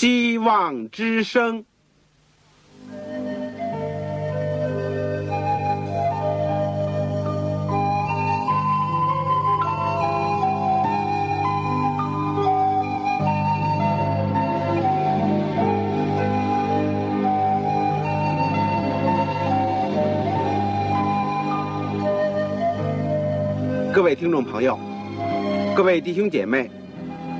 希望之声。各位听众朋友，各位弟兄姐妹，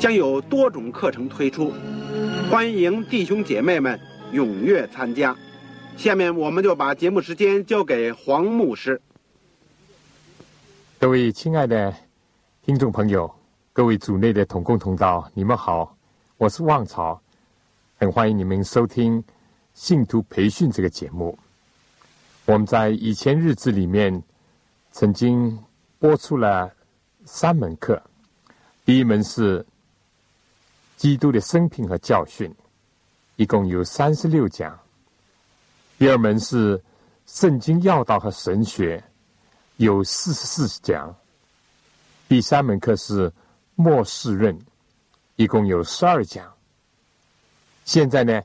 将有多种课程推出，欢迎弟兄姐妹们踊跃参加。下面我们就把节目时间交给黄牧师。各位亲爱的听众朋友，各位组内的同工同道，你们好，我是旺草，很欢迎你们收听信徒培训这个节目。我们在以前日子里面曾经。播出了三门课，第一门是基督的生平和教训，一共有三十六讲；第二门是圣经要道和神学，有四十四讲；第三门课是末世论，一共有十二讲。现在呢，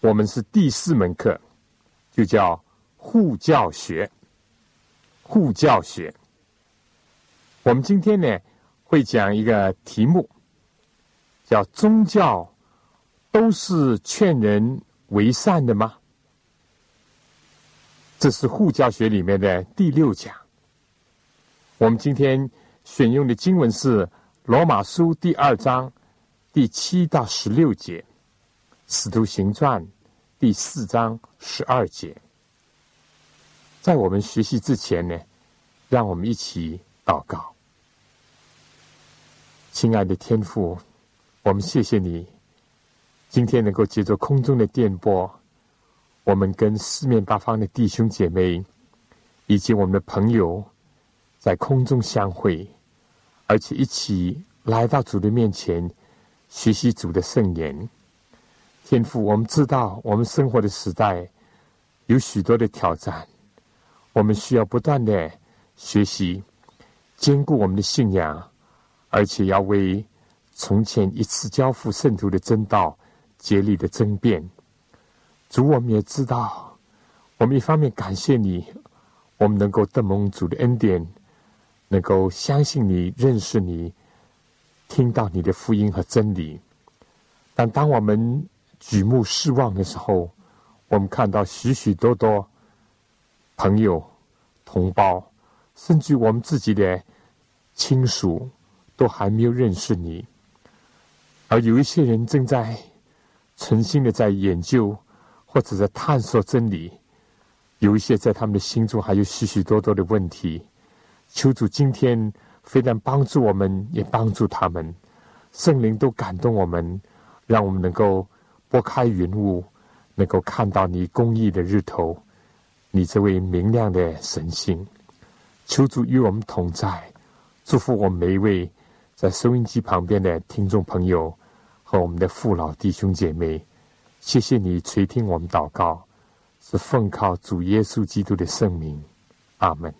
我们是第四门课，就叫护教学。护教学，我们今天呢会讲一个题目，叫“宗教都是劝人为善的吗？”这是护教学里面的第六讲。我们今天选用的经文是《罗马书》第二章第七到十六节，《使徒行传》第四章十二节。在我们学习之前呢，让我们一起祷告。亲爱的天父，我们谢谢你，今天能够借着空中的电波，我们跟四面八方的弟兄姐妹以及我们的朋友在空中相会，而且一起来到主的面前学习主的圣言。天父，我们知道我们生活的时代有许多的挑战。我们需要不断的学习，兼顾我们的信仰，而且要为从前一次交付圣徒的真道竭力的争辩。主，我们也知道，我们一方面感谢你，我们能够得蒙主的恩典，能够相信你、认识你、听到你的福音和真理。但当我们举目失望的时候，我们看到许许多多。朋友、同胞，甚至我们自己的亲属，都还没有认识你。而有一些人正在存心的在研究，或者在探索真理。有一些在他们的心中还有许许多多的问题。求主今天非但帮助我们，也帮助他们。圣灵都感动我们，让我们能够拨开云雾，能够看到你公义的日头。你这位明亮的神星，求主与我们同在，祝福我们每一位在收音机旁边的听众朋友和我们的父老弟兄姐妹。谢谢你垂听我们祷告，是奉靠主耶稣基督的圣名，阿门。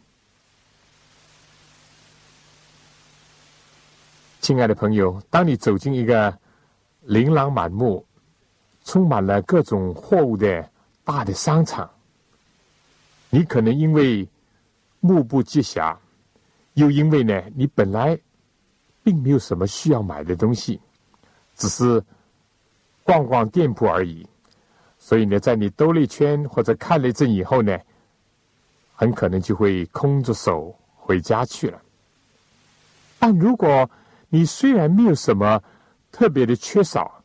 亲爱的朋友，当你走进一个琳琅满目、充满了各种货物的大的商场。你可能因为目不接暇，又因为呢，你本来并没有什么需要买的东西，只是逛逛店铺而已。所以呢，在你兜了一圈或者看了一阵以后呢，很可能就会空着手回家去了。但如果你虽然没有什么特别的缺少，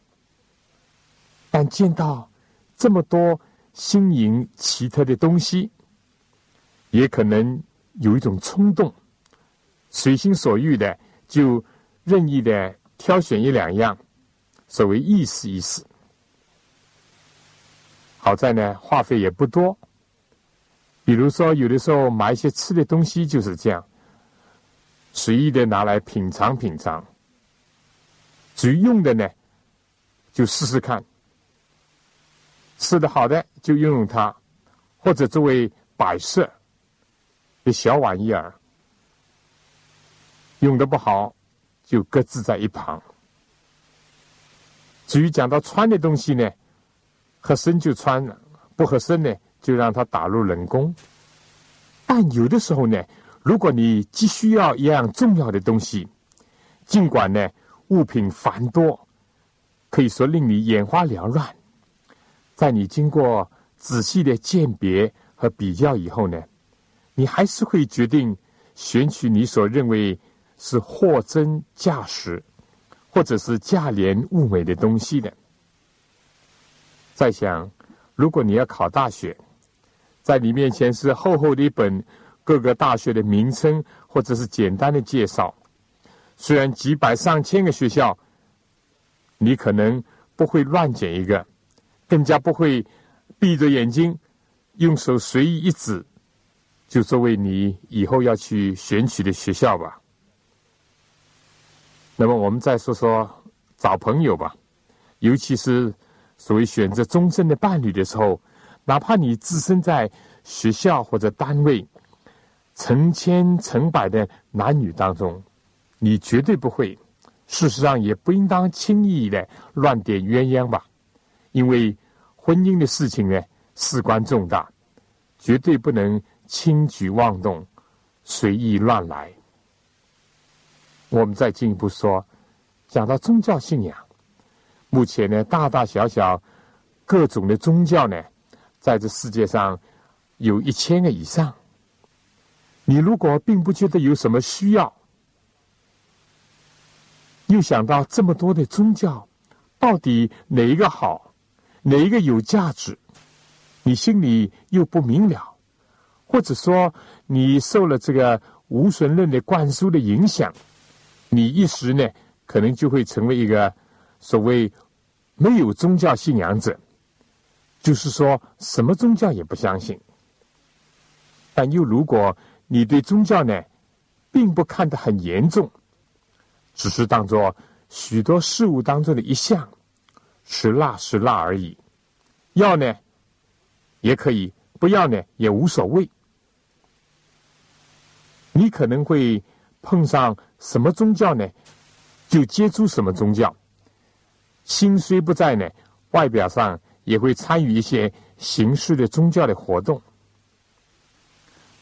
但见到这么多新颖奇特的东西，也可能有一种冲动，随心所欲的就任意的挑选一两样，所谓意思意思。好在呢，花费也不多。比如说，有的时候买一些吃的东西就是这样，随意的拿来品尝品尝。至于用的呢，就试试看，吃的好的就用用它，或者作为摆设的小玩意儿。用的不好，就搁置在一旁。至于讲到穿的东西呢，合身就穿，不合身呢，就让它打入冷宫。但有的时候呢，如果你急需要一样重要的东西，尽管呢物品繁多，可以说令你眼花缭乱，在你经过仔细的鉴别和比较以后呢，你还是会决定选取你所认为。是货真价实，或者是价廉物美的东西的。再想，如果你要考大学，在你面前是厚厚的一本各个大学的名称，或者是简单的介绍。虽然几百上千个学校，你可能不会乱捡一个，更加不会闭着眼睛用手随意一指，就作为你以后要去选取的学校吧。那么我们再说说找朋友吧，尤其是所谓选择终身的伴侣的时候，哪怕你置身在学校或者单位成千成百的男女当中，你绝对不会，事实上也不应当轻易的乱点鸳鸯吧，因为婚姻的事情呢事关重大，绝对不能轻举妄动，随意乱来。我们再进一步说，讲到宗教信仰，目前呢，大大小小各种的宗教呢，在这世界上有一千个以上。你如果并不觉得有什么需要，又想到这么多的宗教，到底哪一个好，哪一个有价值，你心里又不明了，或者说你受了这个无神论的灌输的影响。你一时呢，可能就会成为一个所谓没有宗教信仰者，就是说什么宗教也不相信。但又如果你对宗教呢，并不看得很严重，只是当做许多事物当中的一项，是辣是辣而已。要呢，也可以；不要呢，也无所谓。你可能会碰上。什么宗教呢？就接触什么宗教。心虽不在呢，外表上也会参与一些形式的宗教的活动。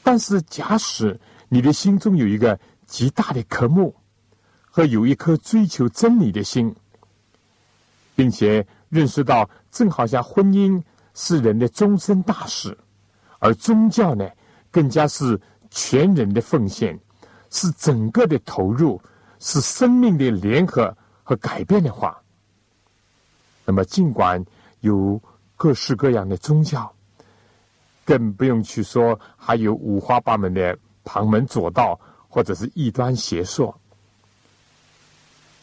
但是，假使你的心中有一个极大的科目，和有一颗追求真理的心，并且认识到，正好像婚姻是人的终身大事，而宗教呢，更加是全人的奉献。是整个的投入，是生命的联合和改变的话，那么尽管有各式各样的宗教，更不用去说还有五花八门的旁门左道或者是异端邪说，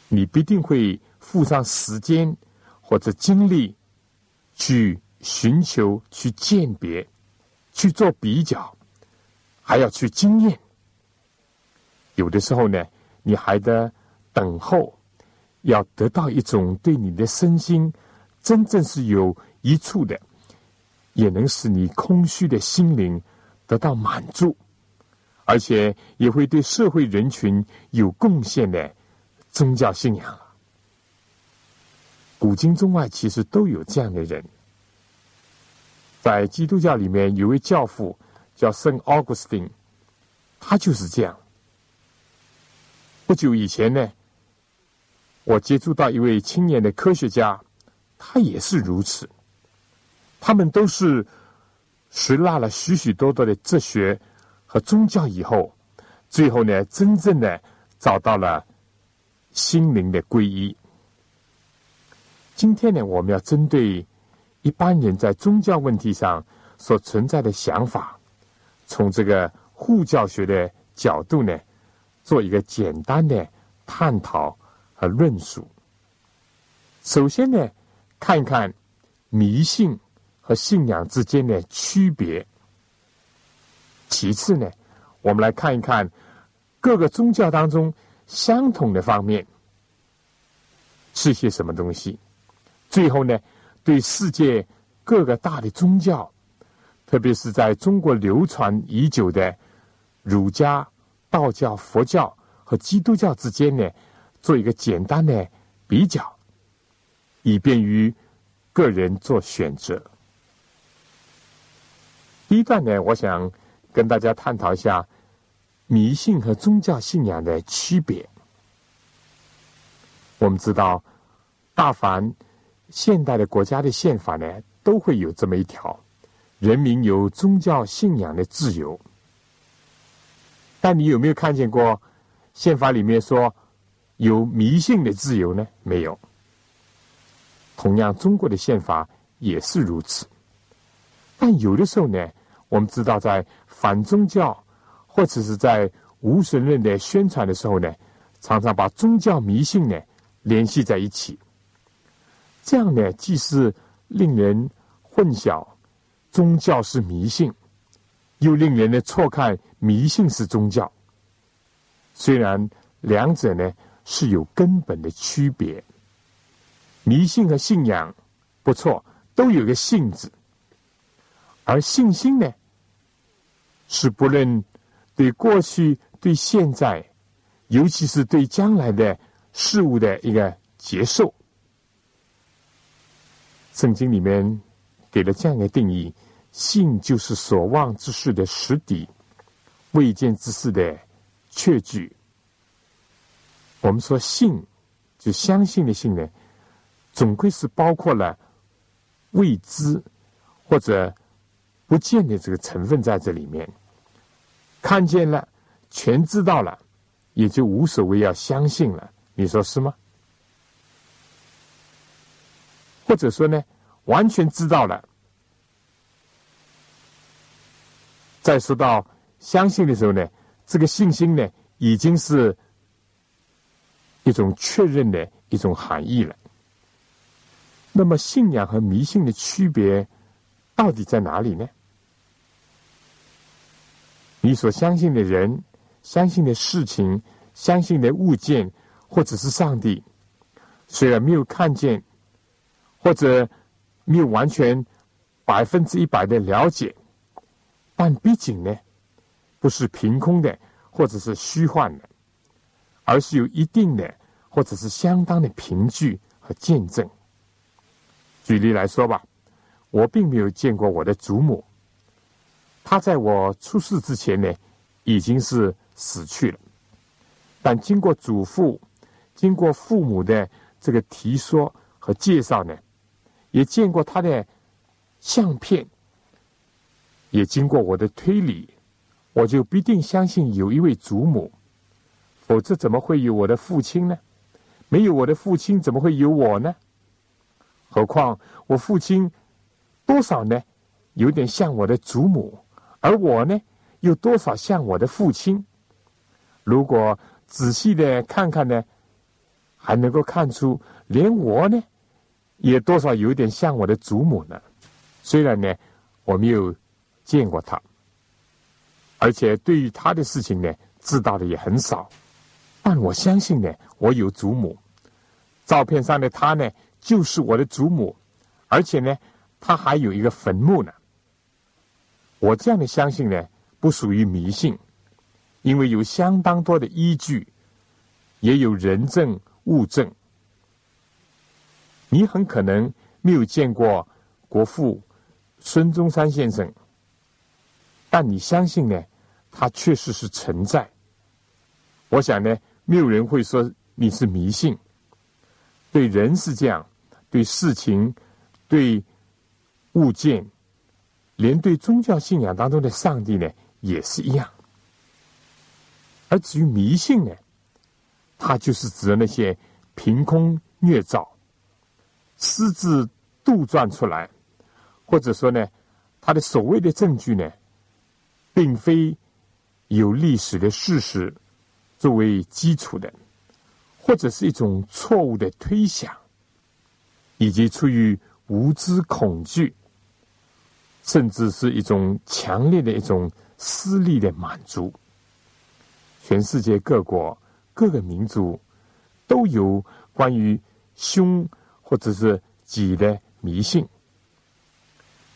你必定会付上时间或者精力去寻求、去鉴别、去做比较，还要去经验。有的时候呢，你还得等候，要得到一种对你的身心真正是有益处的，也能使你空虚的心灵得到满足，而且也会对社会人群有贡献的宗教信仰古今中外其实都有这样的人，在基督教里面有位教父叫圣奥古斯丁，他就是这样。不久以前呢，我接触到一位青年的科学家，他也是如此。他们都是拾纳了许许多多的哲学和宗教以后，最后呢，真正的找到了心灵的皈依。今天呢，我们要针对一般人在宗教问题上所存在的想法，从这个护教学的角度呢。做一个简单的探讨和论述。首先呢，看一看迷信和信仰之间的区别。其次呢，我们来看一看各个宗教当中相同的方面是些什么东西。最后呢，对世界各个大的宗教，特别是在中国流传已久的儒家、道教、佛教和基督教之间呢，做一个简单的比较。以便于个人做选择。第一段呢，我想跟大家探讨一下迷信和宗教信仰的区别。我们知道，大凡现代的国家的宪法呢，都会有这么一条：人民有宗教信仰的自由。但你有没有看见过宪法里面说有迷信的自由呢？没有。同样，中国的宪法也是如此。但有的时候呢，我们知道，在反宗教或者是在无神论的宣传的时候呢，常常把宗教迷信呢联系在一起。这样呢，既是令人混淆宗教是迷信，又令人呢错看迷信是宗教。虽然两者呢是有根本的区别。迷信和信仰不错，都有个“信”字，而信心呢，是不论对过去、对现在，尤其是对将来的事物的一个接受。圣经里面给了这样一个定义：信就是所望之事的实底，未见之事的确据。我们说信，就相信的信呢。总归是包括了未知或者不见的这个成分在这里面。看见了，全知道了，也就无所谓要相信了。你说是吗？或者说呢，完全知道了，再说到相信的时候呢，这个信心呢，已经是一种确认的一种含义了。那么，信仰和迷信的区别到底在哪里呢？你所相信的人、相信的事情、相信的物件，或者是上帝，虽然没有看见，或者没有完全百分之一百的了解，但毕竟呢，不是凭空的，或者是虚幻的，而是有一定的，或者是相当的凭据和见证。举例来说吧，我并没有见过我的祖母。她在我出世之前呢，已经是死去了。但经过祖父、经过父母的这个提说和介绍呢，也见过他的相片，也经过我的推理，我就必定相信有一位祖母。否则怎么会有我的父亲呢？没有我的父亲，怎么会有我呢？何况我父亲多少呢？有点像我的祖母，而我呢，又多少像我的父亲。如果仔细的看看呢，还能够看出，连我呢，也多少有点像我的祖母呢。虽然呢，我没有见过他，而且对于他的事情呢，知道的也很少，但我相信呢，我有祖母。照片上的他呢？就是我的祖母，而且呢，他还有一个坟墓呢。我这样的相信呢，不属于迷信，因为有相当多的依据，也有人证物证。你很可能没有见过国父孙中山先生，但你相信呢，它确实是存在。我想呢，没有人会说你是迷信，对人是这样。对事情、对物件，连对宗教信仰当中的上帝呢，也是一样。而至于迷信呢，它就是指的那些凭空捏造、私自杜撰出来，或者说呢，它的所谓的证据呢，并非有历史的事实作为基础的，或者是一种错误的推想。以及出于无知恐惧，甚至是一种强烈的一种私利的满足。全世界各国各个民族都有关于凶或者是己的迷信。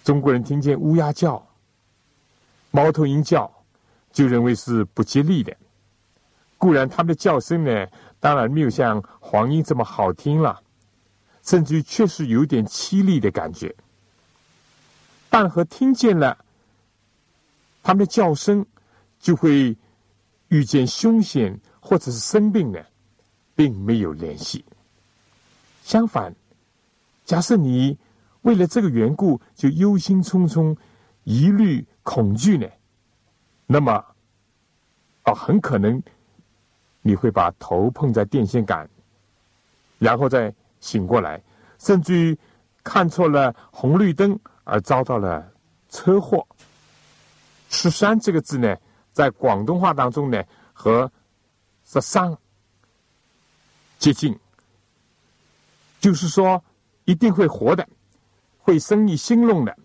中国人听见乌鸦叫、猫头鹰叫，就认为是不吉利的。固然，它们的叫声呢，当然没有像黄莺这么好听了，甚至于确实有点凄厉的感觉。但和听见了它们的叫声，就会遇见凶险或者是生病呢，并没有联系。相反，假设你。为了这个缘故，就忧心忡忡、疑虑、恐惧呢？那么，啊，很可能你会把头碰在电线杆，然后再醒过来，甚至于看错了红绿灯而遭到了车祸。十三这个字呢，在广东话当中呢，和十三接近，就是说一定会活的。会生意兴隆的，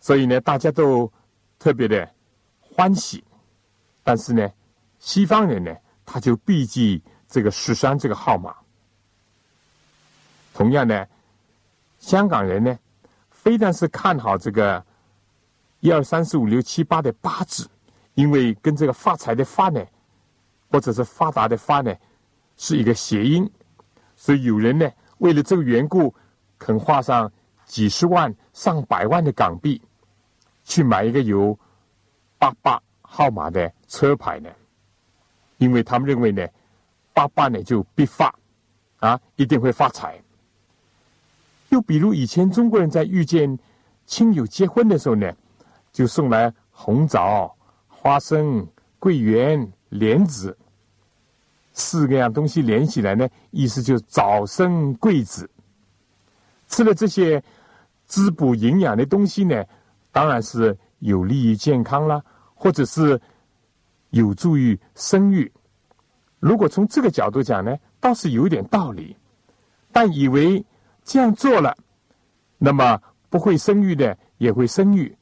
所以呢，大家都特别的欢喜。但是呢，西方人呢，他就避忌这个十三这个号码。同样呢，香港人呢，非但是看好这个一二三四五六七八的八字，因为跟这个发财的发呢，或者是发达的发呢，是一个谐音，所以有人呢，为了这个缘故，肯画上。几十万、上百万的港币去买一个有八八号码的车牌呢？因为他们认为呢，八八呢就必发啊，一定会发财。又比如以前中国人在遇见亲友结婚的时候呢，就送来红枣、花生、桂圆、莲子四个样东西连起来呢，意思就是早生贵子。吃了这些。滋补营养的东西呢，当然是有利于健康啦，或者是有助于生育。如果从这个角度讲呢，倒是有点道理。但以为这样做了，那么不会生育的也会生育，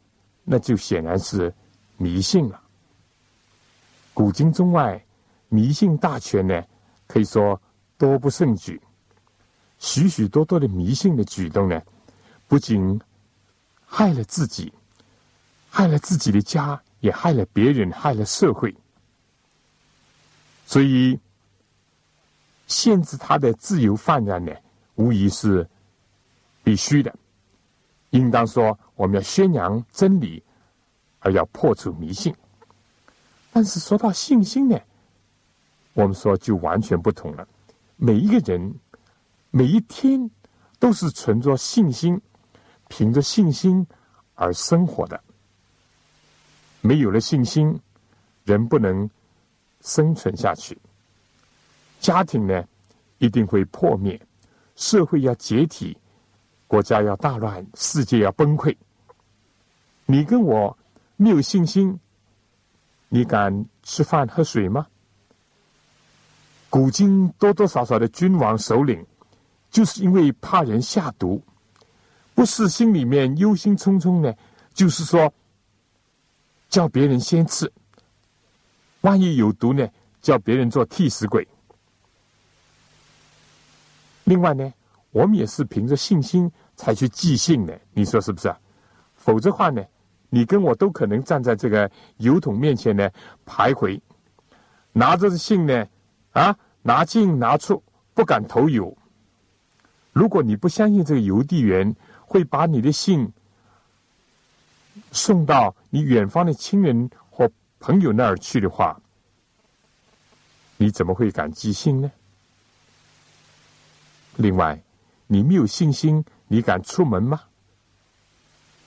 那就显然是迷信了。古今中外，迷信大全呢，可以说多不胜举。许许多多的迷信的举动呢。不仅害了自己，害了自己的家，也害了别人，害了社会。所以，限制他的自由泛滥呢，无疑是必须的。应当说，我们要宣扬真理，而要破除迷信。但是说到信心呢，我们说就完全不同了。每一个人，每一天都是存着信心。凭着信心而生活的，没有了信心，人不能生存下去。家庭呢，一定会破灭；社会要解体，国家要大乱，世界要崩溃。你跟我没有信心，你敢吃饭喝水吗？古今多多少少的君王首领，就是因为怕人下毒。不是心里面忧心忡忡呢，就是说叫别人先吃，万一有毒呢，叫别人做替死鬼。另外呢，我们也是凭着信心才去寄信的，你说是不是？否则话呢，你跟我都可能站在这个邮筒面前呢徘徊，拿着信呢啊拿进拿出，不敢投邮。如果你不相信这个邮递员。会把你的信送到你远方的亲人或朋友那儿去的话，你怎么会敢寄信呢？另外，你没有信心，你敢出门吗？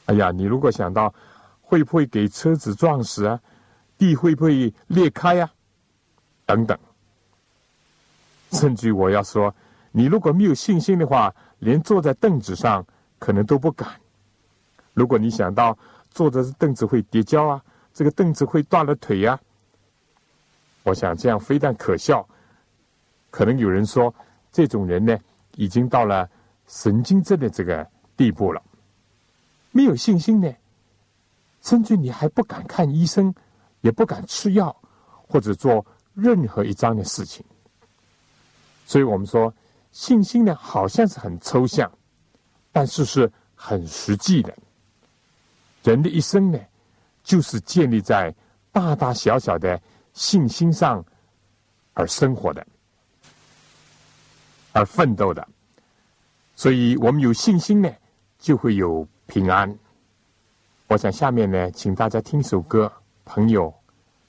哎呀，你如果想到会不会给车子撞死啊，地会不会裂开呀，等等，甚至我要说，你如果没有信心的话，连坐在凳子上。可能都不敢。如果你想到坐着凳子会跌跤啊，这个凳子会断了腿呀，我想这样非但可笑，可能有人说这种人呢已经到了神经症的这个地步了。没有信心呢，甚至你还不敢看医生，也不敢吃药，或者做任何一桩的事情。所以我们说，信心呢，好像是很抽象，但是是很实际的。人的一生呢，就是建立在大大小小的信心上而生活的，而奋斗的。所以我们有信心呢，就会有。平安，我想下面呢，请大家听首歌。朋友，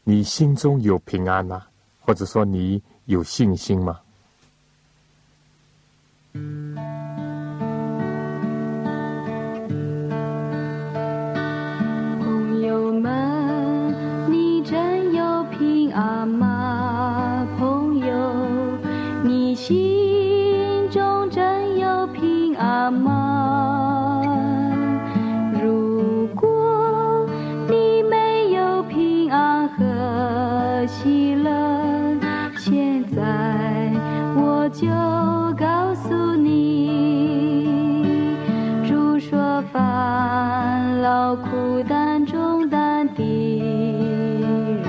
你心中有平安吗？或者说你有信心吗？就告诉你，住说烦恼苦担重担的人，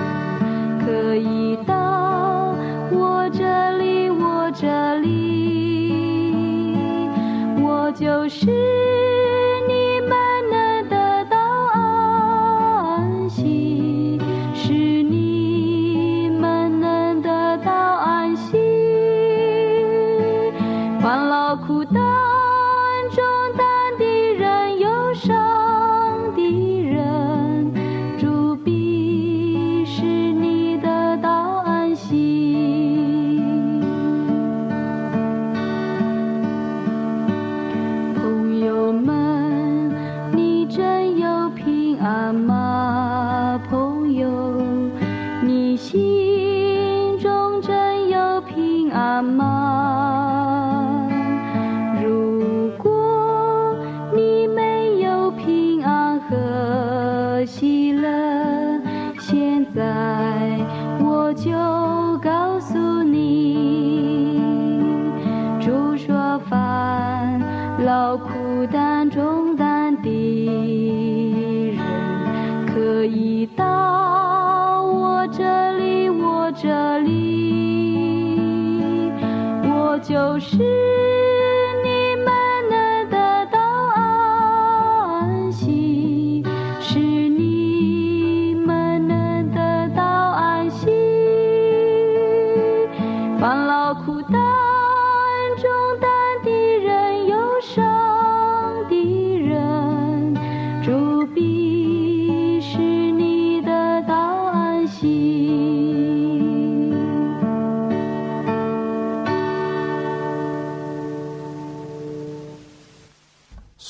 可以到我这里，我这里，我就是。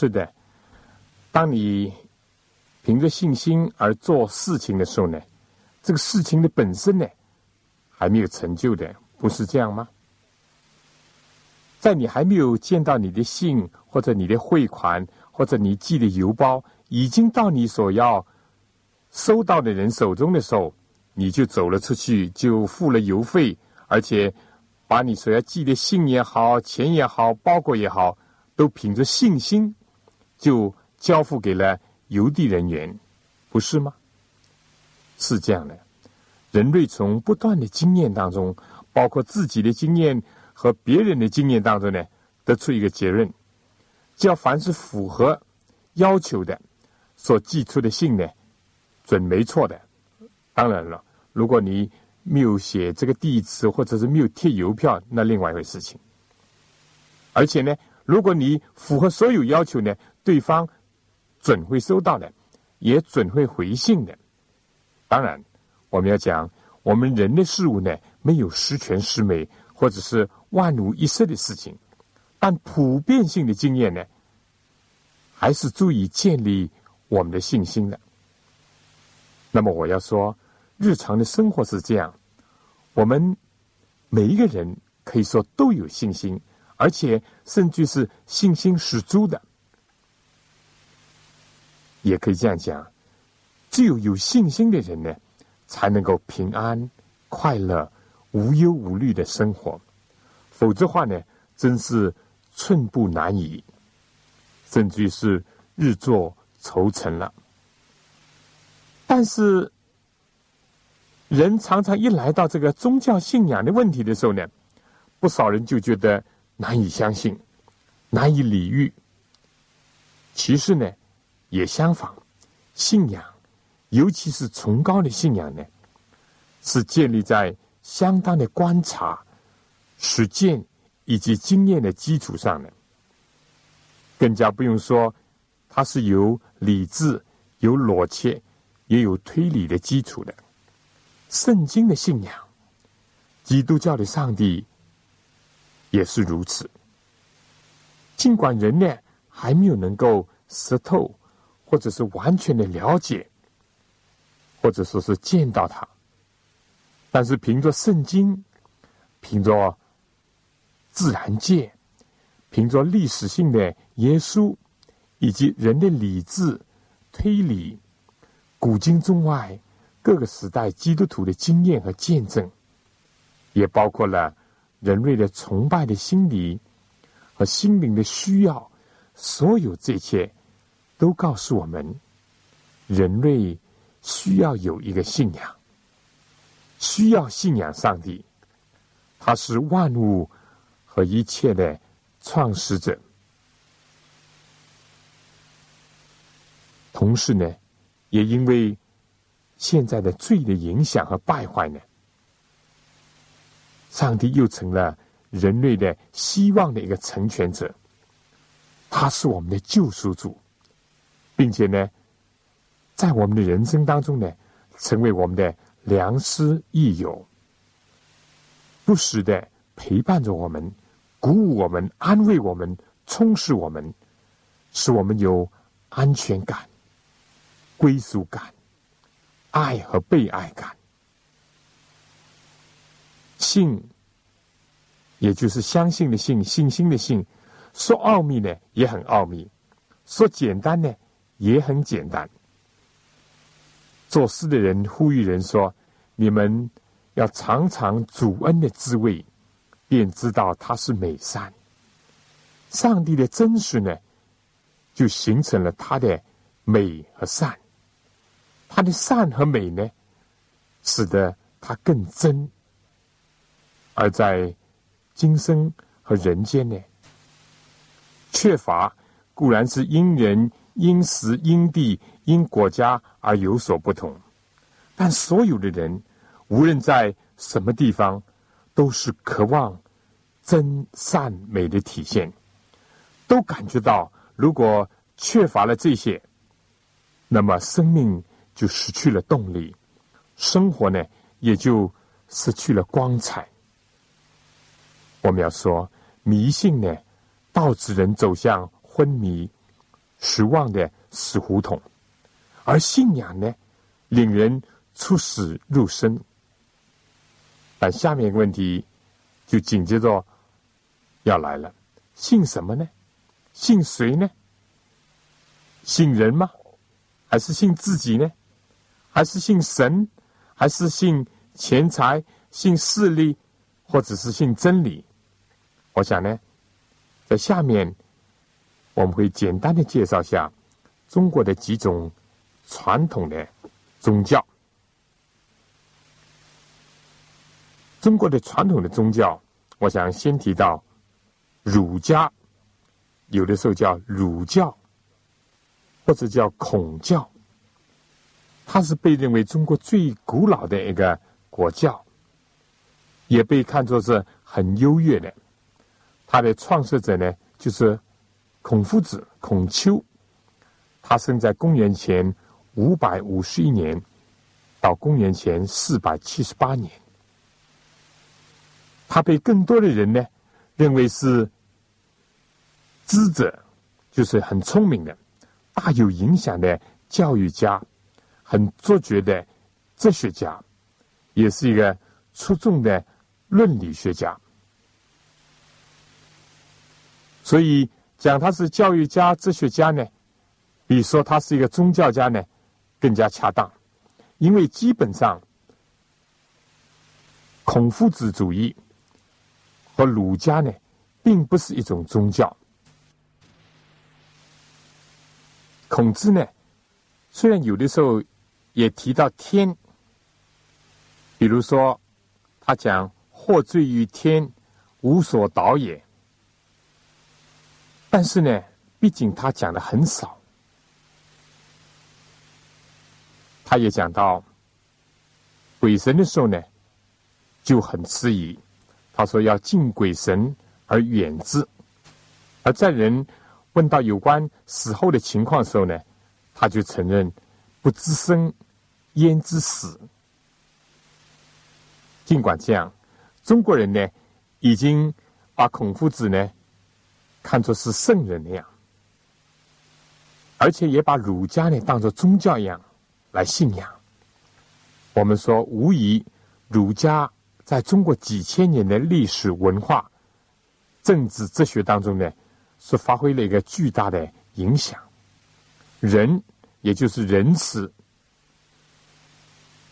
是的，当你凭着信心而做事情的时候呢，这个事情的本身呢还没有成就的，不是这样吗？在你还没有见到你的信或者你的汇款或者你寄的邮包已经到你所要收到的人手中的时候，你就走了出去，就付了邮费，而且把你所要寄的信也好、钱也好、包裹也好，都凭着信心。就交付给了邮递人员，不是吗？是这样的，人类从不断的经验当中，包括自己的经验和别人的经验当中呢，得出一个结论：，只要凡是符合要求的，所寄出的信呢，准没错的。当然了，如果你没有写这个地址，或者是没有贴邮票，那另外一回事情。而且呢，如果你符合所有要求呢？对方准会收到的，也准会回信的。当然，我们要讲，我们人的事物呢，没有十全十美或者是万无一失的事情，但普遍性的经验呢，还是足以建立我们的信心的。那么，我要说，日常的生活是这样，我们每一个人可以说都有信心，而且甚至是信心十足的。也可以这样讲，只有有信心的人呢，才能够平安、快乐、无忧无虑的生活。否则话呢，真是寸步难移，甚至于是日作愁成了。但是，人常常一来到这个宗教信仰的问题的时候呢，不少人就觉得难以相信，难以理喻。其实呢，也相反，信仰，尤其是崇高的信仰呢，是建立在相当的观察、实践以及经验的基础上的。更加不用说，它是有理智、有逻辑、也有推理的基础的。圣经的信仰，基督教的上帝也是如此。尽管人呢，还没有能够识透，或者是完全的了解，或者说是见到他，但是凭着圣经，凭着自然界，凭着历史性的耶稣，以及人的理智推理，古今中外各个时代基督徒的经验和见证，也包括了人类的崇拜的心理和心灵的需要。所有这一切，都告诉我们，人类需要有一个信仰，需要信仰上帝，他是万物和一切的创始者。同时呢，也因为现在的罪的影响和败坏呢，上帝又成了人类的希望的一个成全者。他是我们的救赎主，并且呢，在我们的人生当中呢，成为我们的良师益友，不时的陪伴着我们，鼓舞我们，安慰我们，充实我们，使我们有安全感、归属感、爱和被爱感。信，也就是相信的信，信心的信。说奥秘呢也很奥秘，说简单呢也很简单。做事的人呼吁人说：“你们要尝尝主恩的滋味，便知道他是美善。上帝的真实呢，就形成了他的美和善。他的善和美呢，使得他更真。而在今生和人间呢。”缺乏固然是因人、因时、因地、因国家而有所不同，但所有的人，无论在什么地方，都是渴望真善美的体现，都感觉到，如果缺乏了这些，那么生命就失去了动力，生活呢也就失去了光彩。我们要说迷信呢。导致人走向昏迷、失望的死胡同，而信仰呢，令人出死入生。但下面一个问题就紧接着要来了：信什么呢？信谁呢？信人吗？还是信自己呢？还是信神？还是信钱财？信势力？或者是信真理？我想呢。在下面，我们会简单的介绍下中国的几种传统的宗教。中国的传统的宗教，我想先提到儒家，有的时候叫儒教，或者叫孔教。它是被认为中国最古老的一个国教，也被看作是很优越的。他的创设者呢，就是孔夫子孔丘。他生在公元前五百五十一年到公元前四百七十八年。他被更多的人呢认为是知者，就是很聪明的、大有影响的教育家，很卓绝的哲学家，也是一个出众的论理学家。所以讲他是教育家、哲学家呢，比说他是一个宗教家呢更加恰当，因为基本上孔夫子主义和儒家呢并不是一种宗教。孔子呢，虽然有的时候也提到天，比如说他讲“祸罪于天，无所导也”，但是呢，毕竟他讲的很少。他也讲到鬼神的时候呢，就很迟疑。他说要敬鬼神而远之，而在人问到有关死后的情况的时候呢，他就承认不知生焉知死。尽管这样，中国人呢已经把孔夫子呢看作是圣人那样，而且也把儒家呢当作宗教一样。来信仰，我们说无疑，儒家在中国几千年的历史文化、政治哲学当中呢，是发挥了一个巨大的影响。仁，也就是仁慈，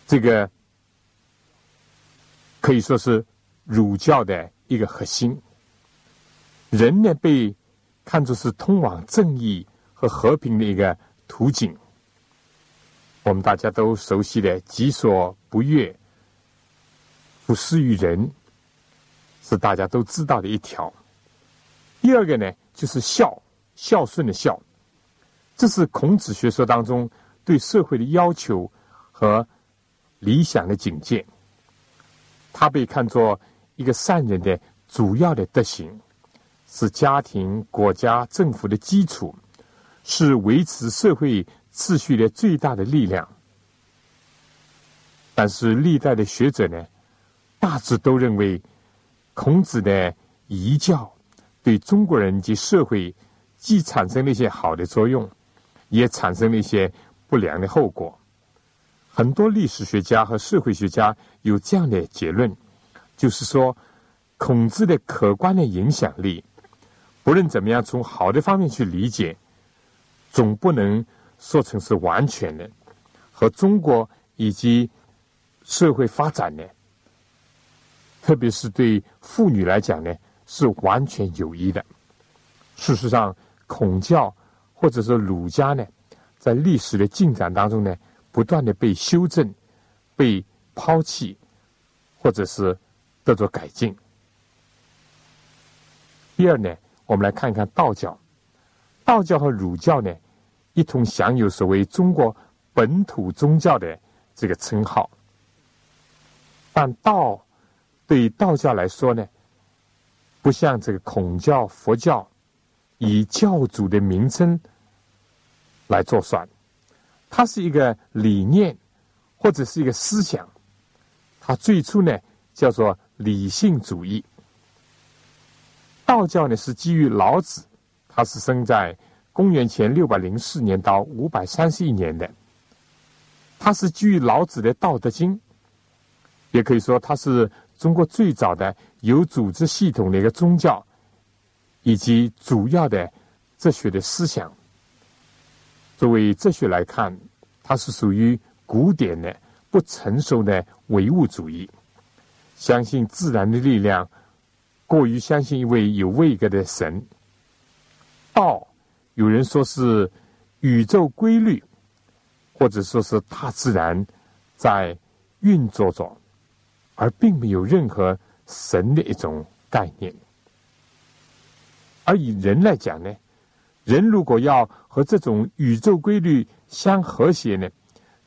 这个可以说是儒教的一个核心。人呢，被看作是通往正义和和平的一个途径。我们大家都熟悉的“己所不欲，不施于人”，是大家都知道的一条。第二个呢，就是孝，孝顺的孝，这是孔子学说当中对社会的要求和理想的境界。他被看作一个善人的主要的德行，是家庭、国家、政府的基础，是维持社会。秩序的最大的力量，但是历代的学者呢，大致都认为，孔子的遗教对中国人及社会既产生了一些好的作用，也产生了一些不良的后果。很多历史学家和社会学家有这样的结论，就是说，孔子的可观的影响力，不论怎么样，从好的方面去理解，总不能。说成是完全的，和中国以及社会发展呢，特别是对妇女来讲呢，是完全有益的。事实上，孔教或者说儒家呢，在历史的进展当中呢，不断的被修正、被抛弃，或者是得到改进。第二呢，我们来看一看道教，道教和儒教呢。一同享有所谓中国本土宗教的这个称号，但道对道教来说呢，不像这个孔教、佛教以教主的名称来做算，它是一个理念或者是一个思想，它最初呢叫做理性主义。道教呢是基于老子，他是生在。公元前六百零四年到五百三十一年的，他是基于老子的《道德经》，也可以说它是中国最早的有组织系统的一个宗教，以及主要的哲学的思想。作为哲学来看，它是属于古典的、不成熟的唯物主义，相信自然的力量，过于相信一位有位格的神。道。有人说是宇宙规律，或者说是大自然在运作着，而并没有任何神的一种概念。而以人来讲呢，人如果要和这种宇宙规律相和谐呢，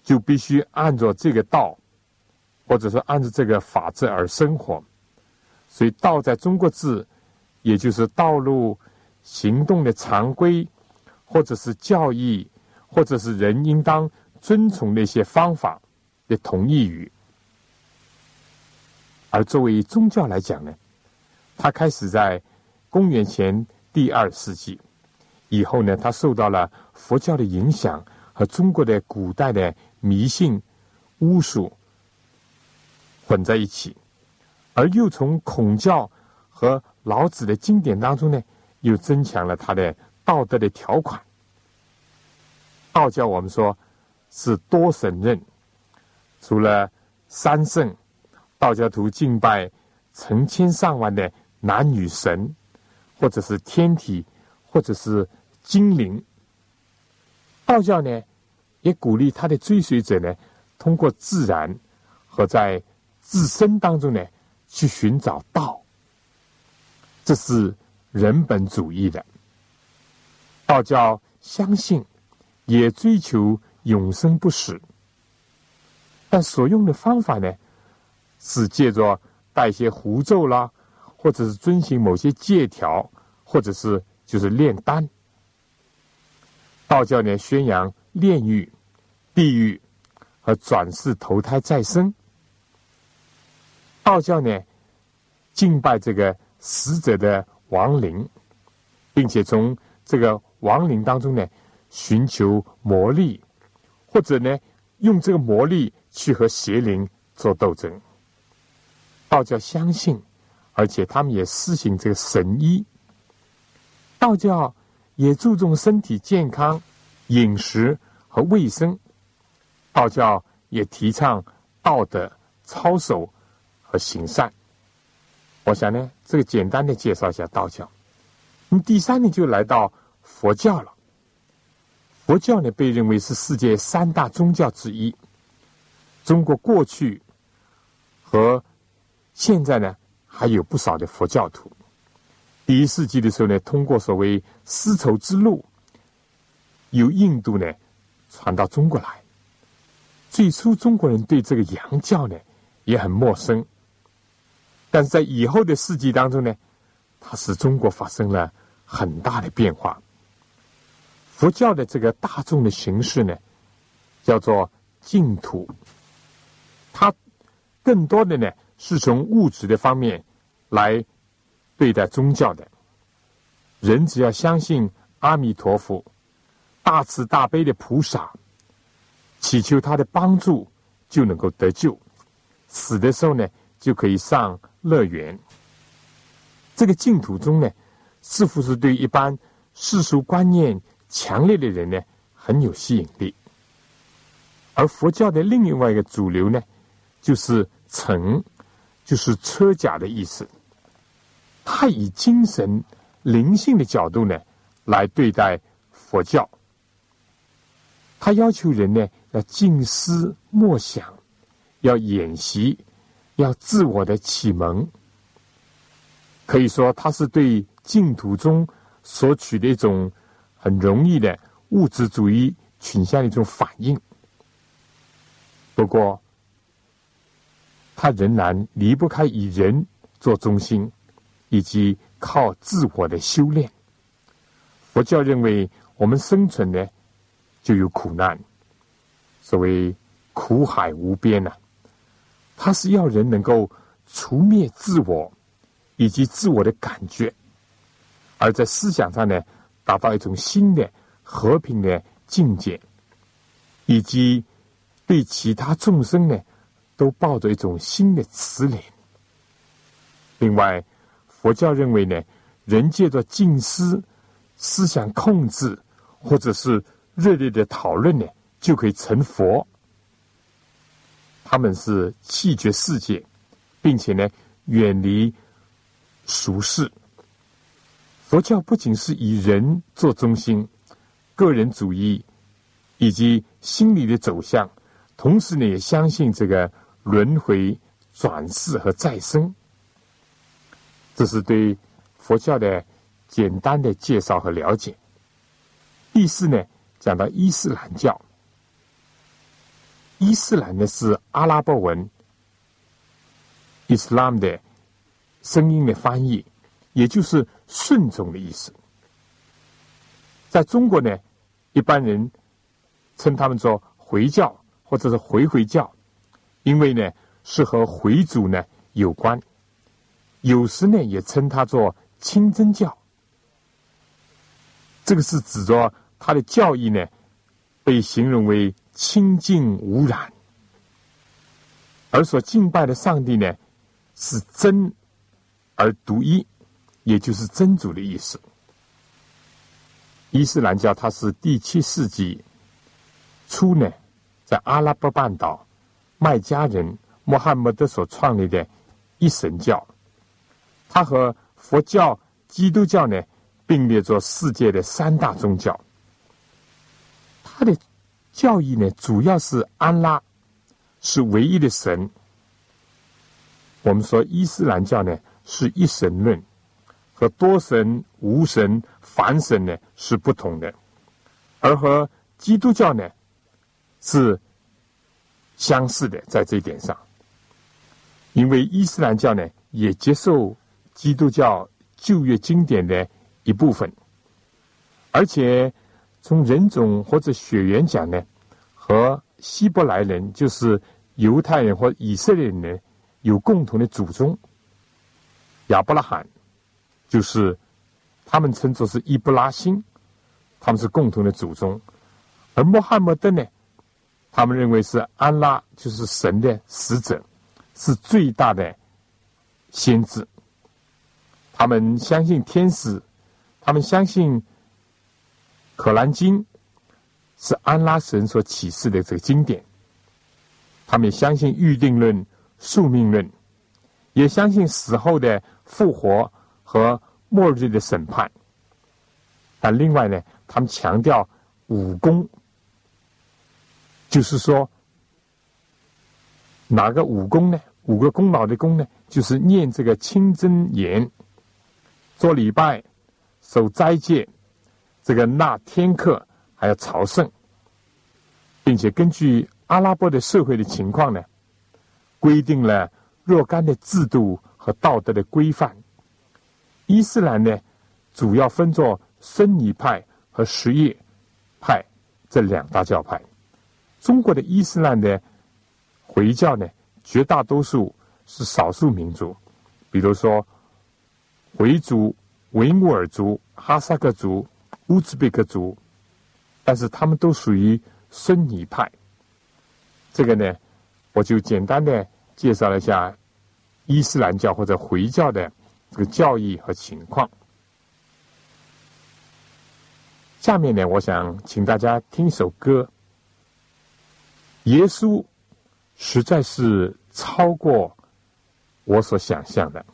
就必须按照这个道，或者说按照这个法则而生活。所以，道在中国字，也就是道路行动的常规。或者是教义，或者是人应当遵从那些方法的同义语。而作为宗教来讲呢，它开始在公元前第二世纪以后呢，它受到了佛教的影响和中国的古代的迷信巫术混在一起，而又从孔教和老子的经典当中呢，又增强了他的。道德的条款，道教我们说是多神论，除了三圣，道教徒敬拜成千上万的男女神，或者是天体，或者是精灵。道教呢，也鼓励他的追随者呢，通过自然和在自身当中呢，去寻找道。这是人本主义的。道教相信，也追求永生不死，但所用的方法呢，是借着带些符咒啦，或者是遵循某些戒条，或者是就是炼丹。道教呢，宣扬炼狱、地狱和转世投胎再生。道教呢，敬拜这个死者的亡灵，并且从这个亡灵当中呢，寻求魔力，或者呢，用这个魔力去和邪灵做斗争。道教相信，而且他们也施行这个神医。道教。也注重身体健康、饮食和卫生。道教也提倡道德操守和行善。我想呢，这个简单的介绍一下道教。那么第三呢，就来到佛教了。佛教呢，被认为是世界三大宗教之一。中国过去和现在呢，还有不少的佛教徒。第一世纪的时候呢，通过所谓丝绸之路，由印度呢传到中国来。最初中国人对这个洋教呢也很陌生，但是在以后的世纪当中呢，它使中国发生了很大的变化。佛教的这个大众的形式呢，叫做净土，它更多的呢是从物质的方面来。对待宗教的人，只要相信阿弥陀佛、大慈大悲的菩萨，祈求他的帮助，就能够得救。死的时候呢，就可以上乐园。这个净土中呢，似乎是对一般世俗观念强烈的人呢，很有吸引力。而佛教的另外一个主流呢，就是“乘”，就是车甲的意思。他以精神灵性的角度呢来对待佛教，他要求人呢要静思默想，要演习，要自我的启蒙。可以说，他是对净土中所取的一种很容易的物质主义倾向的一种反应。不过，他仍然离不开以人做中心。以及靠自我的修炼，佛教认为我们生存呢就有苦难，所谓苦海无边呐。它是要人能够除灭自我以及自我的感觉，而在思想上呢达到一种新的和平的境界，以及对其他众生呢都抱着一种新的慈怜。另外。佛教认为呢，人借着静思、思想控制，或者是热烈的讨论呢，就可以成佛。他们是弃绝世界，并且呢，远离俗世。佛教不仅是以人做中心，个人主义以及心理的走向，同时呢，也相信这个轮回、转世和再生。这是对佛教的简单的介绍和了解。第四呢，讲到伊斯兰教。伊斯兰呢是阿拉伯文 “Islam” 的声音的翻译，也就是顺从的意思。在中国呢，一般人称他们做回教或者是回回教，因为呢是和回族呢有关。有时呢，也称它做清真教。这个是指着它的教义呢，被形容为清净无染，而所敬拜的上帝呢，是真而独一，也就是真主的意思。伊斯兰教它是第七世纪初呢，在阿拉伯半岛麦加人穆罕默德所创立的一神教。它和佛教基督教呢并列作世界的三大宗教。它的教义呢，主要是安拉是唯一的神。我们说伊斯兰教呢是一神论，和多神、无神、凡神呢是不同的，而和基督教呢是相似的，在这一点上，因为伊斯兰教呢也接受基督教旧约经典的一部分，而且从人种或者血缘讲呢，和希伯来人就是犹太人或以色列人呢。有共同的祖宗，亚伯拉罕就是他们称作是伊布拉辛，他们是共同的祖宗。而穆罕默德呢，他们认为是安拉就是神的使者，是最大的先知。他们相信天使，他们相信可兰经是安拉神所启示的这个经典，他们也相信预定论。宿命论，也相信死后的复活和末日的审判。但另外呢，他们强调武功，就是说，哪个武功呢？五个功劳的功呢？就是念这个清真言，做礼拜，守斋戒，这个纳天克，还要朝圣，并且根据阿拉伯的社会的情况呢。规定了若干的制度和道德的规范。伊斯兰呢，主要分作孙尼派和什叶派这两大教派。中国的伊斯兰的回教呢，绝大多数是少数民族，比如说回族、维吾尔族、哈萨克族、乌兹别克族，但是他们都属于孙尼派。这个呢，我就简单的。介绍了一下伊斯兰教或者回教的这个教义和情况。下面呢，我想请大家听一首歌。耶稣实在是超过我所想象的。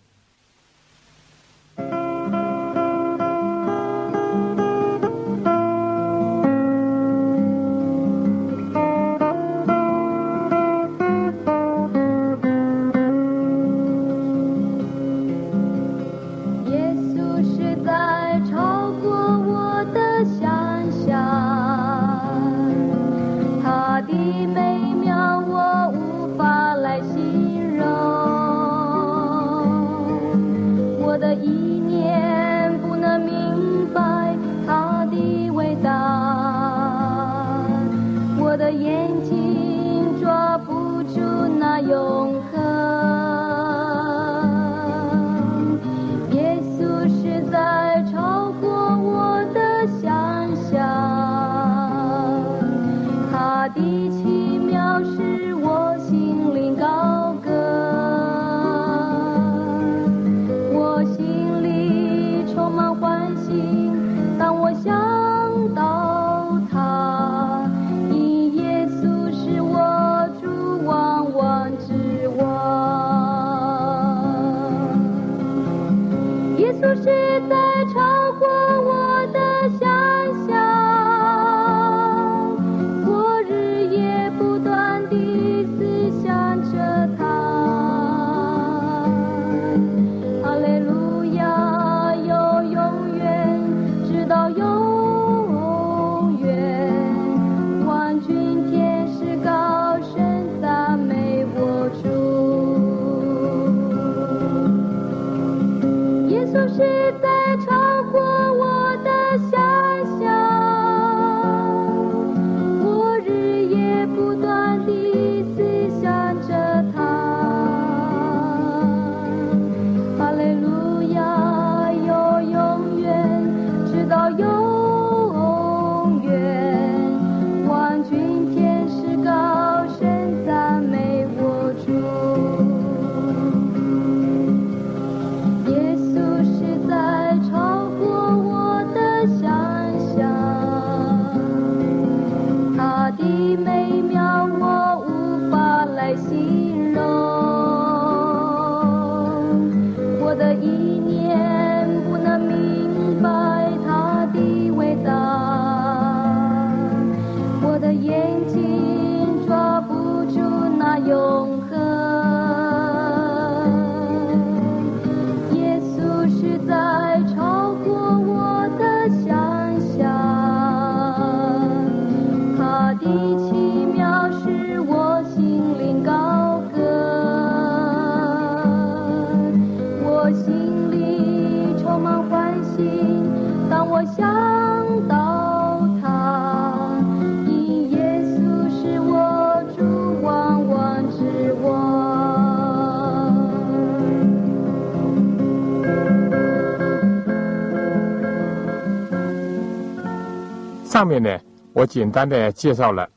上面呢，我简单的介绍了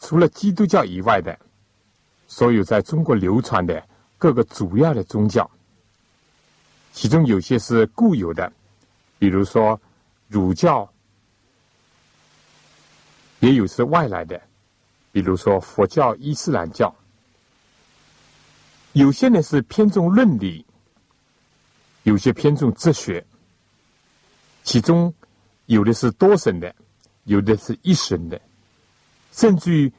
除了基督教以外的所有在中国流传的各个主要的宗教，其中有些是固有的，比如说儒教，也有是外来的，比如说佛教、伊斯兰教。有些呢是偏重论理，有些偏重哲学，其中有的是多神的。有的是一神的，甚至于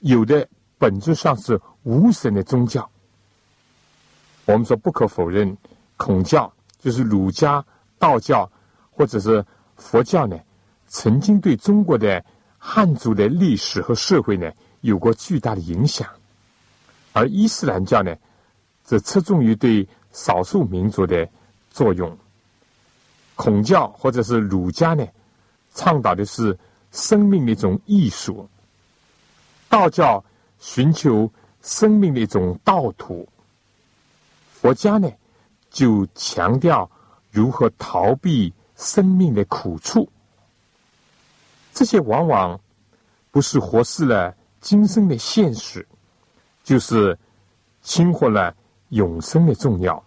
有的本质上是无神的宗教。我们说不可否认，孔教就是儒家、道教或者是佛教呢，曾经对中国的汉族的历史和社会呢有过巨大的影响。而伊斯兰教呢，则侧重于对少数民族的作用。孔教或者是儒家呢，倡导的是。生命的一种艺术，道教寻求生命的一种道途，佛家呢就强调如何逃避生命的苦处。这些往往不是活视了今生的现实，就是轻忽了永生的重要。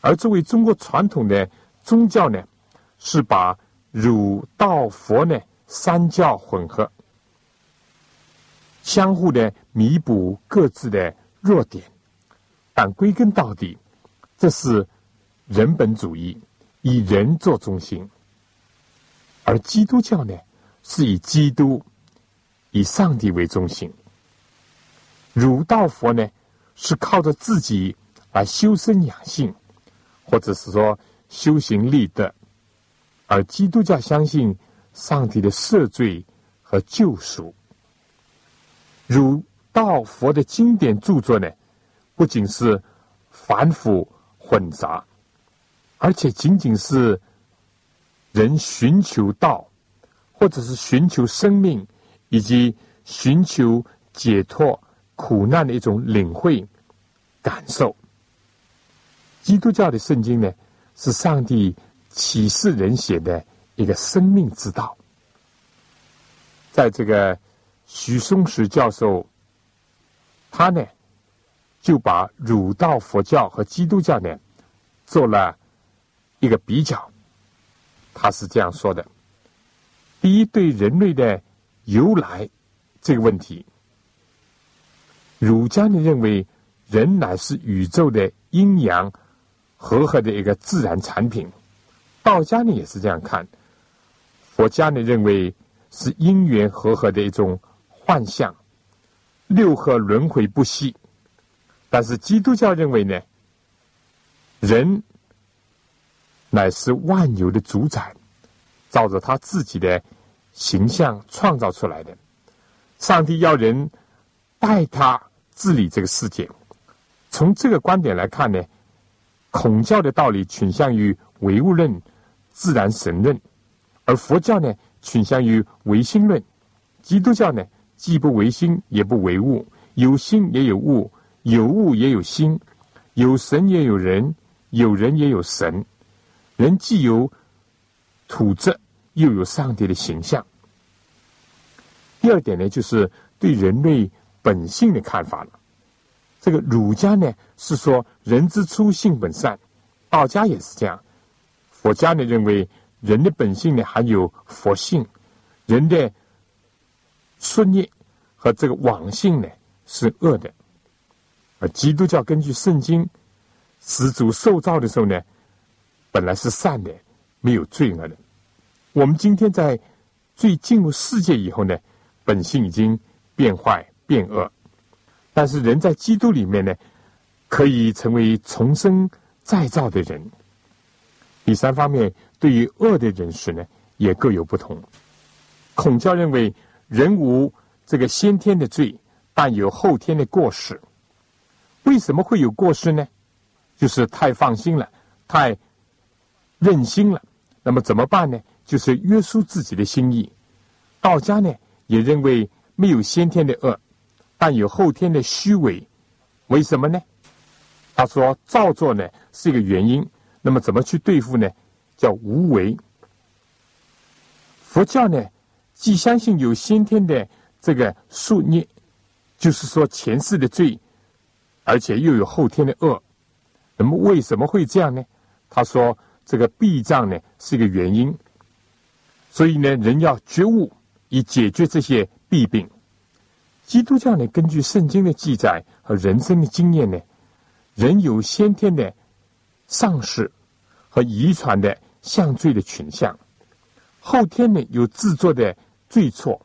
而作为中国传统的宗教呢，是把儒道佛呢。三教混合，相互的弥补各自的弱点，但归根到底，这是人本主义，以人做中心。而基督教呢，是以基督、以上帝为中心。儒道佛呢，是靠着自己来修身养性，或者是说修行立德，而基督教相信。上帝的赦罪和救赎，儒道佛的经典著作呢，不仅是繁复混杂，而且仅仅是人寻求道，或者是寻求生命以及寻求解脱苦难的一种领会感受。基督教的圣经呢，是上帝启示人写的。一个生命之道，在这个许嵩石教授，他呢就把儒道佛教和基督教呢做了一个比较。他是这样说的：第一，对人类的由来这个问题，儒家呢认为人乃是宇宙的阴阳和合的一个自然产品，道家呢也是这样看。佛家呢认为是因缘和合的一种幻象，六合轮回不息。但是基督教认为呢，人乃是万有的主宰，照着他自己的形象创造出来的。上帝要人代他治理这个世界。从这个观点来看呢，孔教的道理倾向于唯物论、自然神论。而佛教呢，倾向于唯心论；基督教呢，既不唯心，也不唯物，有心也有物，有物也有心，有神也有人，有人也有神。人既有土质，又有上帝的形象。第二点呢，就是对人类本性的看法了。这个儒家呢是说人之初性本善，道家也是这样，佛家呢认为。人的本性呢，含有佛性；人的宿孽和这个网性呢，是恶的。而基督教根据圣经，始祖受造的时候呢，本来是善的，没有罪恶的。我们今天在最进入世界以后呢，本性已经变坏变恶。但是人在基督里面呢，可以成为重生再造的人。第三方面。对于恶的认识呢，也各有不同。孔教认为人无这个先天的罪，但有后天的过失。为什么会有过失呢？就是太放心了，太任性了。那么怎么办呢？就是约束自己的心意；道家呢，也认为没有先天的恶，但有后天的虚伪。为什么呢？他说造作呢是一个原因，那么怎么去对付呢？叫无为。佛教呢，既相信有先天的这个宿孽，就是说前世的罪，而且又有后天的恶。那么为什么会这样呢？他说这个避障呢是一个原因。所以呢，人要觉悟，以解决这些弊病。基督教呢，根据圣经的记载和人生的经验呢，人有先天的丧失和遗传的向罪的倾向，后天呢有制作的罪错。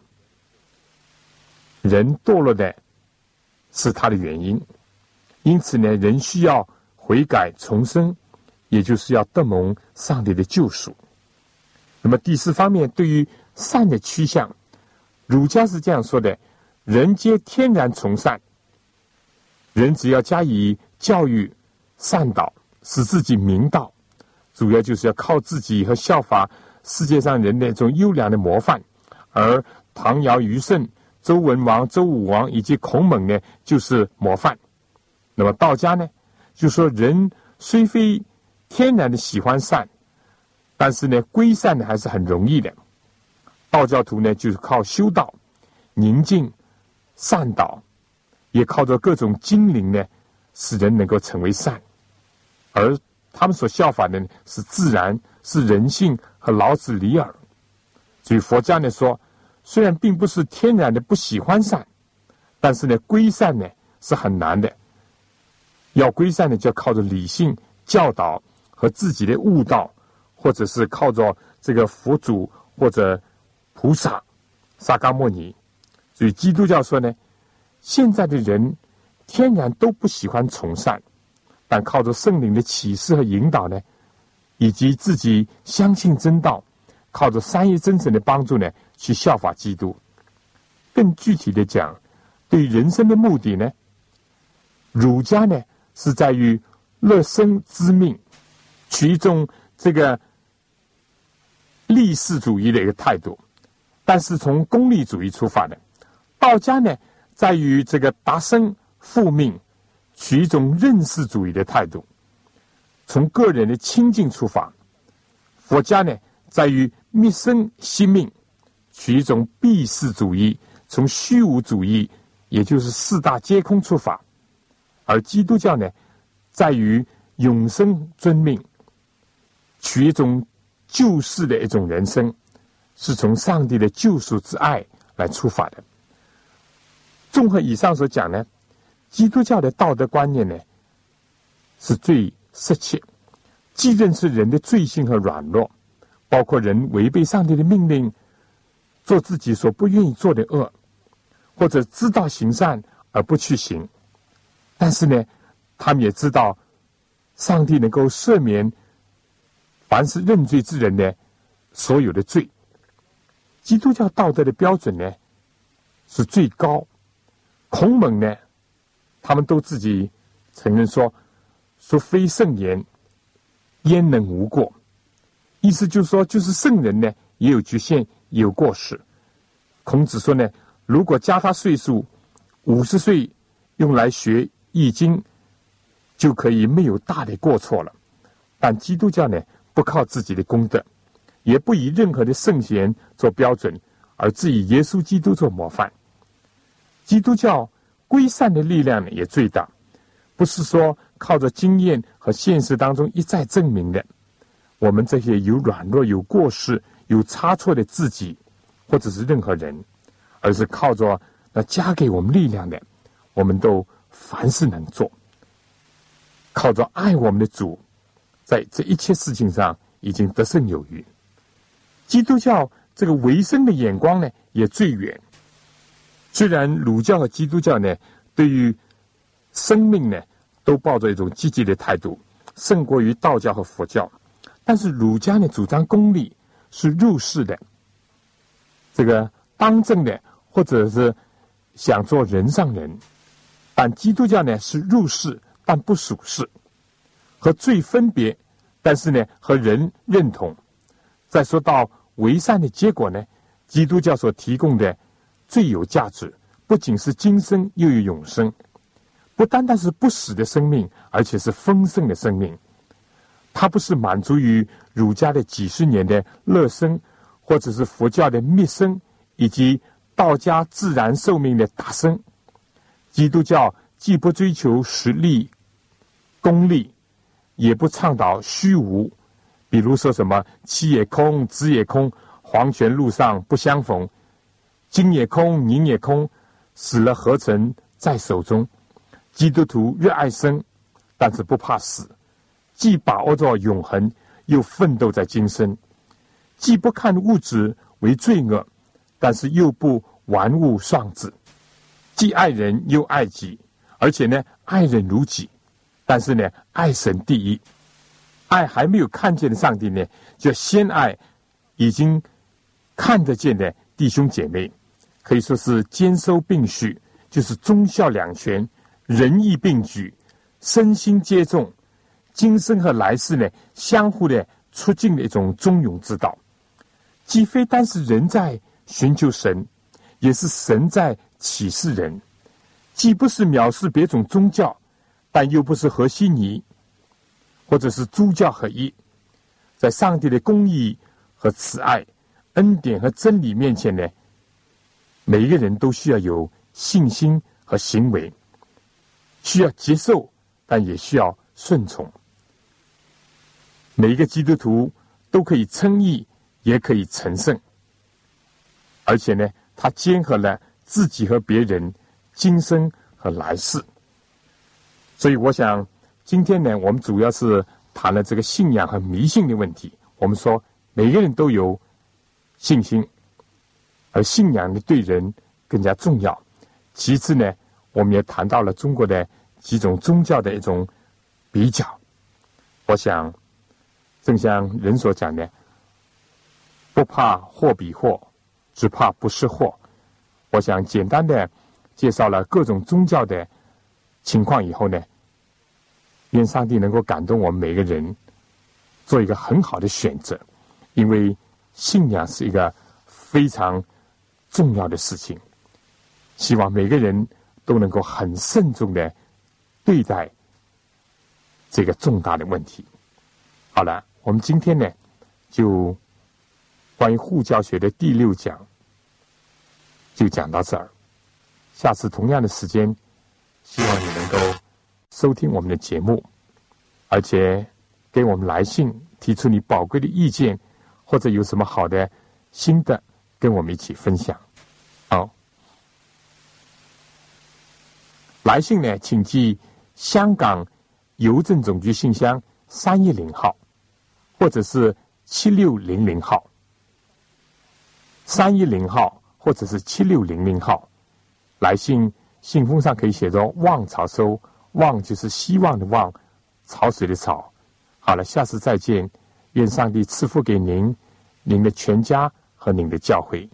人堕落的是他的原因，因此呢，人需要悔改重生，也就是要得蒙上帝的救赎。那么第四方面，对于善的趋向，儒家是这样说的：人皆天然从善，人只要加以教育、善导，使自己明道，主要就是要靠自己和效法世界上人的一种优良的模范。而唐尧、虞舜、周文王、周武王以及孔孟呢，就是模范。那么道家呢，就说人虽非天然的喜欢善。但是呢，归善呢还是很容易的。道教徒呢，就是靠修道、宁静、善导，也靠着各种精灵呢，使人能够成为善。而他们所效法的呢，是自然、是人性和老子李耳。所以佛家呢说，虽然并不是天然的不喜欢善，但是呢，归善呢是很难的。要归善呢，就要靠着理性教导和自己的悟道。或者是靠着这个佛祖或者菩萨萨迦摩尼，所以基督教说呢，现在的人天然都不喜欢从善，但靠着圣灵的启示和引导呢，以及自己相信真道，靠着三一真神的帮助呢，去效法基督。更具体的讲，对人生的目的呢，儒家呢是在于乐生知命，取一种这个。利世主义的一个态度，但是从功利主义出发的；道家呢，在于这个达生复命，取一种认识主义的态度，从个人的清净出发；佛家呢，在于灭生息命，取一种避世主义，从虚无主义，也就是四大皆空出发；而基督教呢，在于永生尊命，取一种。救世的一种人生，是从上帝的救赎之爱来出发的。综合以上所讲呢，基督教的道德观念呢，是最实切，既认识人的罪性和软弱，包括人违背上帝的命令，做自己所不愿意做的恶，或者知道行善而不去行。但是呢，他们也知道，上帝能够赦免。凡是认罪之人呢，所有的罪，基督教道德的标准呢是最高。孔猛呢，他们都自己承认说，说非圣言，焉能无过？意思就是说，就是圣人呢也有局限，有过失。孔子说呢，如果加他岁数五十岁，用来学易经，就可以没有大的过错了。但基督教呢？不靠自己的功德，也不以任何的圣贤做标准，而只以耶稣基督做模范。基督教归善的力量呢，也最大，不是说靠着经验和现实当中一再证明的。我们这些有软弱、有过失、有差错的自己，或者是任何人，而是靠着那加给我们力量的，我们都凡事能做，靠着爱我们的主。在这一切事情上已经得胜有余。基督教这个维生的眼光呢，也最远。虽然儒教和基督教呢，对于生命呢，都抱着一种积极的态度，胜过于道教和佛教。但是儒家呢，主张功利，是入世的，这个当政的，或者是想做人上人。但基督教呢，是入世但不属世。和罪分别，但是呢，和人认同。再说到为善的结果呢？基督教所提供的最有价值，不仅是今生，又有永生。不单单是不死的生命，而且是丰盛的生命。它不是满足于儒家的几十年的乐生，或者是佛教的灭生，以及道家自然寿命的大生。基督教既不追求实力、功利，也不倡导虚无。比如说什么“气也空，子也空，黄泉路上不相逢”，“金也空，银也空，死了何曾在手中”。基督徒越爱生，但是不怕死，既把握着永恒，又奋斗在今生；既不看物质为罪恶，但是又不玩物丧志；既爱人又爱己，而且呢爱人如己，但是呢爱神第一。爱还没有看见的上帝呢，就先爱已经看得见的弟兄姐妹，可以说是兼收并蓄，就是忠孝两全。仁义并举，身心皆重，今生和来世呢，相互的促进的一种忠勇之道。既非单是人在寻求神，也是神在启示人。既不是藐视别种宗教，但又不是和稀泥，或者是诸教合一。在上帝的公义和慈爱、恩典和真理面前呢，每一个人都需要有信心和行为。需要接受，但也需要顺从。每一个基督徒都可以称义，也可以成圣。而且呢，他结合了自己和别人今生和来世。所以，我想今天呢，我们主要是谈了这个信仰和迷信的问题。我们说，每个人都有信心，而信仰呢，对人更加重要。其次呢。我们也谈到了中国的几种宗教的一种比较。我想，正像人所讲的，不怕货比货，只怕不识货。我想简单的介绍了各种宗教的情况以后呢，愿上帝能够感动我们每个人，做一个很好的选择，因为信仰是一个非常重要的事情。希望每个人。都能够很慎重的对待这个重大的问题。好了，我们今天呢，就关于护教学的第六讲就讲到这儿。下次同样的时间，希望你能够收听我们的节目，而且给我们来信，提出你宝贵的意见，或者有什么好的心得，跟我们一起分享。好。来信呢，请寄香港邮政总局信箱三一零号，或者是七六零零号。三一零号或者是七六零零号，来信信封上可以写着“望潮收”，望就是希望的望，潮水的潮。好了，下次再见，愿上帝赐福给您、您的全家和您的教诲。